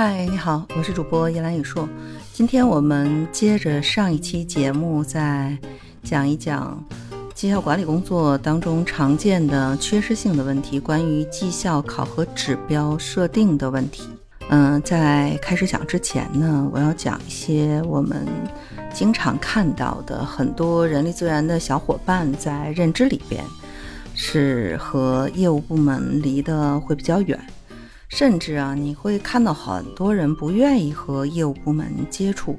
嗨，你好，我是主播叶兰雨硕。今天我们接着上一期节目，再讲一讲绩效管理工作当中常见的缺失性的问题，关于绩效考核指标设定的问题。嗯，在开始讲之前呢，我要讲一些我们经常看到的很多人力资源的小伙伴在认知里边是和业务部门离得会比较远。甚至啊，你会看到很多人不愿意和业务部门接触，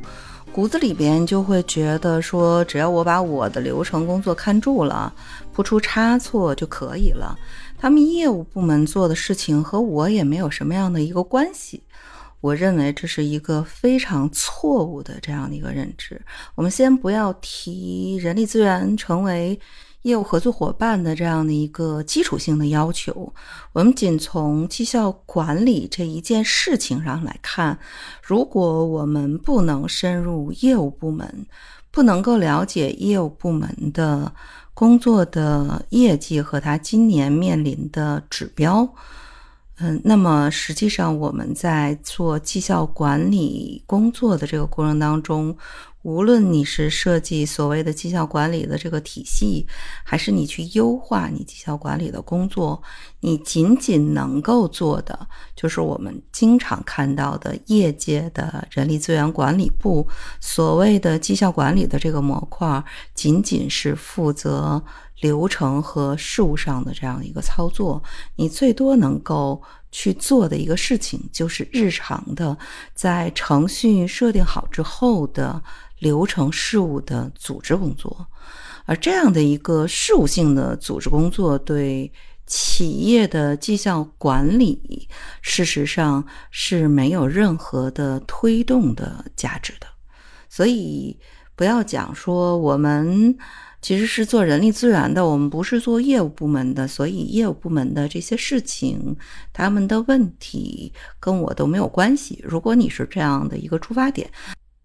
骨子里边就会觉得说，只要我把我的流程工作看住了，不出差错就可以了。他们业务部门做的事情和我也没有什么样的一个关系。我认为这是一个非常错误的这样的一个认知。我们先不要提人力资源成为。业务合作伙伴的这样的一个基础性的要求，我们仅从绩效管理这一件事情上来看，如果我们不能深入业务部门，不能够了解业务部门的工作的业绩和他今年面临的指标，嗯，那么实际上我们在做绩效管理工作的这个过程当中。无论你是设计所谓的绩效管理的这个体系，还是你去优化你绩效管理的工作，你仅仅能够做的，就是我们经常看到的业界的人力资源管理部所谓的绩效管理的这个模块，仅仅是负责流程和事务上的这样一个操作。你最多能够去做的一个事情，就是日常的在程序设定好之后的。流程事务的组织工作，而这样的一个事务性的组织工作，对企业的绩效管理，事实上是没有任何的推动的价值的。所以，不要讲说我们其实是做人力资源的，我们不是做业务部门的，所以业务部门的这些事情，他们的问题跟我都没有关系。如果你是这样的一个出发点。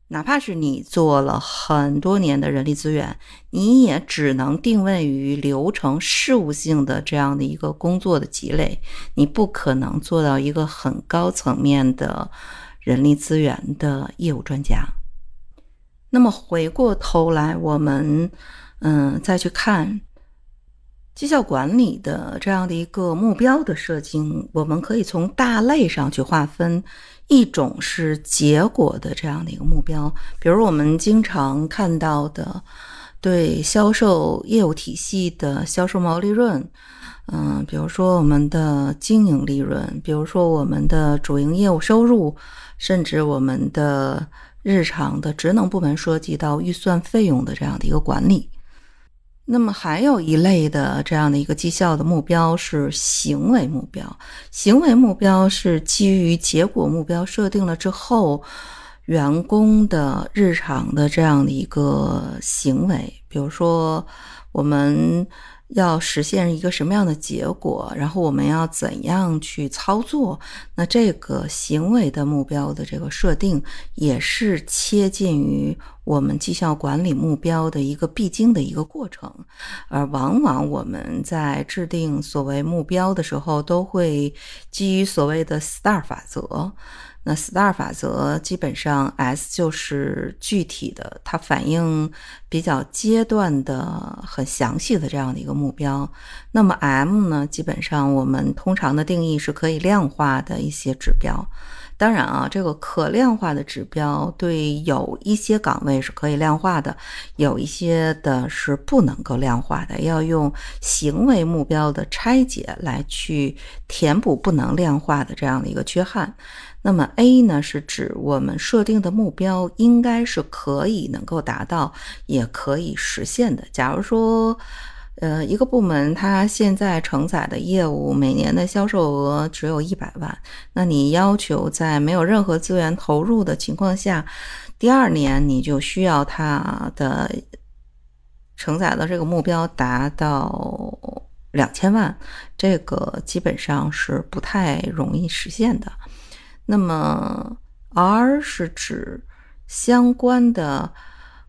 哪怕是你做了很多年的人力资源，你也只能定位于流程事务性的这样的一个工作的积累，你不可能做到一个很高层面的人力资源的业务专家。那么回过头来，我们嗯再去看绩效管理的这样的一个目标的设定，我们可以从大类上去划分。一种是结果的这样的一个目标，比如我们经常看到的，对销售业务体系的销售毛利润，嗯，比如说我们的经营利润，比如说我们的主营业务收入，甚至我们的日常的职能部门涉及到预算费用的这样的一个管理。那么还有一类的这样的一个绩效的目标是行为目标，行为目标是基于结果目标设定了之后，员工的日常的这样的一个行为，比如说我们。要实现一个什么样的结果，然后我们要怎样去操作？那这个行为的目标的这个设定，也是切近于我们绩效管理目标的一个必经的一个过程。而往往我们在制定所谓目标的时候，都会基于所谓的 STAR 法则。那 STAR 法则基本上 S 就是具体的，它反映比较阶段的、很详细的这样的一个目标。那么 M 呢，基本上我们通常的定义是可以量化的一些指标。当然啊，这个可量化的指标对有一些岗位是可以量化的，有一些的是不能够量化的，要用行为目标的拆解来去填补不能量化的这样的一个缺憾。那么 A 呢，是指我们设定的目标应该是可以能够达到，也可以实现的。假如说，呃，一个部门它现在承载的业务每年的销售额只有一百万，那你要求在没有任何资源投入的情况下，第二年你就需要它的承载的这个目标达到两千万，这个基本上是不太容易实现的。那么，R 是指相关的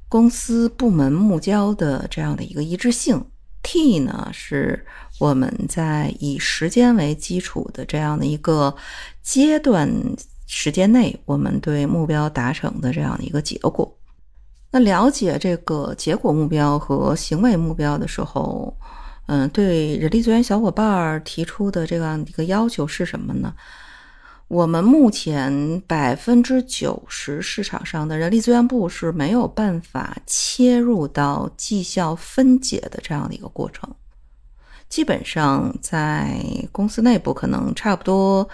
公司部门目标的这样的一个一致性，T 呢是我们在以时间为基础的这样的一个阶段时间内我们对目标达成的这样的一个结果。那了解这个结果目标和行为目标的时候，嗯，对人力资源小伙伴提出的这样一个要求是什么呢？我们目前百分之九十市场上的人力资源部是没有办法切入到绩效分解的这样的一个过程。基本上在公司内部，可能差不多，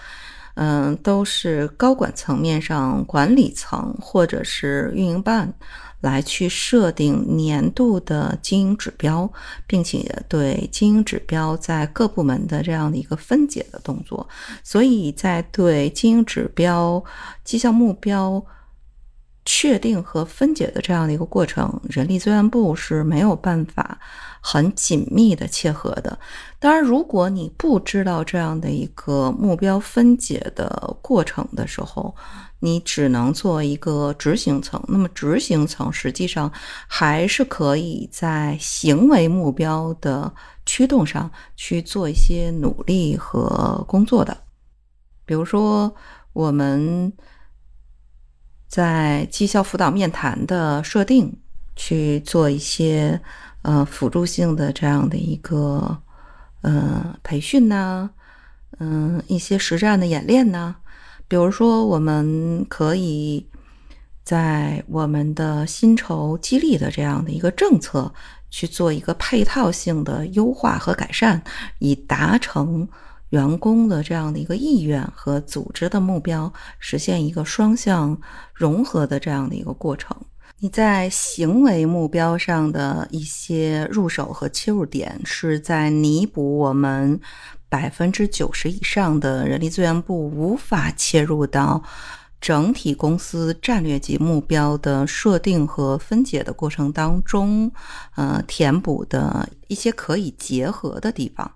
嗯，都是高管层面上，管理层或者是运营办。来去设定年度的经营指标，并且对经营指标在各部门的这样的一个分解的动作，所以在对经营指标、绩效目标确定和分解的这样的一个过程，人力资源部是没有办法很紧密的切合的。当然，如果你不知道这样的一个目标分解的过程的时候，你只能做一个执行层，那么执行层实际上还是可以在行为目标的驱动上去做一些努力和工作的。比如说，我们在绩效辅导面谈的设定去做一些呃辅助性的这样的一个呃培训呢，嗯，一些实战的演练呢。比如说，我们可以在我们的薪酬激励的这样的一个政策去做一个配套性的优化和改善，以达成员工的这样的一个意愿和组织的目标，实现一个双向融合的这样的一个过程。你在行为目标上的一些入手和切入点，是在弥补我们。百分之九十以上的人力资源部无法切入到整体公司战略级目标的设定和分解的过程当中，呃，填补的一些可以结合的地方。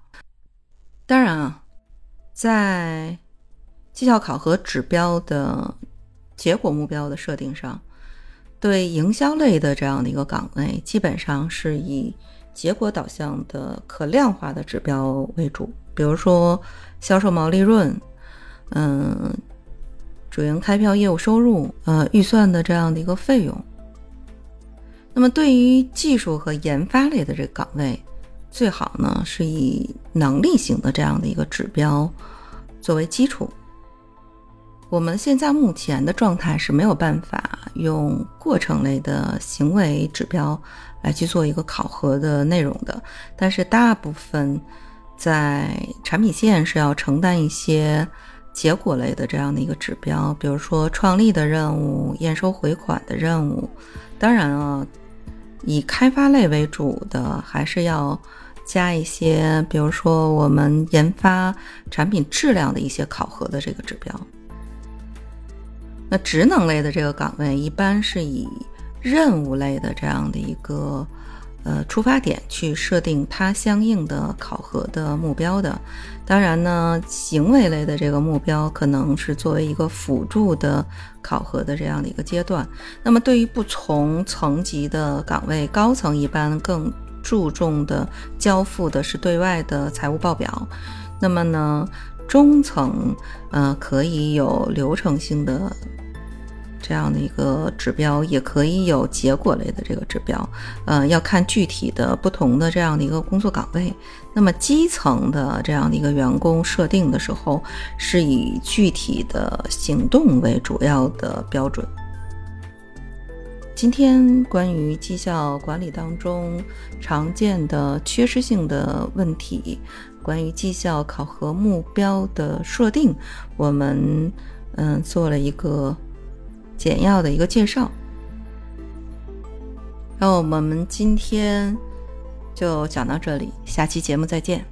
当然啊，在绩效考核指标的结果目标的设定上，对营销类的这样的一个岗位，基本上是以结果导向的可量化的指标为主。比如说销售毛利润，嗯，主营开票业务收入，呃，预算的这样的一个费用。那么对于技术和研发类的这个岗位，最好呢是以能力型的这样的一个指标作为基础。我们现在目前的状态是没有办法用过程类的行为指标来去做一个考核的内容的，但是大部分。在产品线是要承担一些结果类的这样的一个指标，比如说创立的任务、验收回款的任务。当然啊，以开发类为主的，还是要加一些，比如说我们研发产品质量的一些考核的这个指标。那职能类的这个岗位，一般是以任务类的这样的一个。呃，出发点去设定它相应的考核的目标的，当然呢，行为类的这个目标可能是作为一个辅助的考核的这样的一个阶段。那么，对于不同层级的岗位，高层一般更注重的交付的是对外的财务报表，那么呢，中层呃可以有流程性的。这样的一个指标也可以有结果类的这个指标，呃，要看具体的不同的这样的一个工作岗位。那么基层的这样的一个员工设定的时候，是以具体的行动为主要的标准。今天关于绩效管理当中常见的缺失性的问题，关于绩效考核目标的设定，我们嗯做了一个。简要的一个介绍，那我们今天就讲到这里，下期节目再见。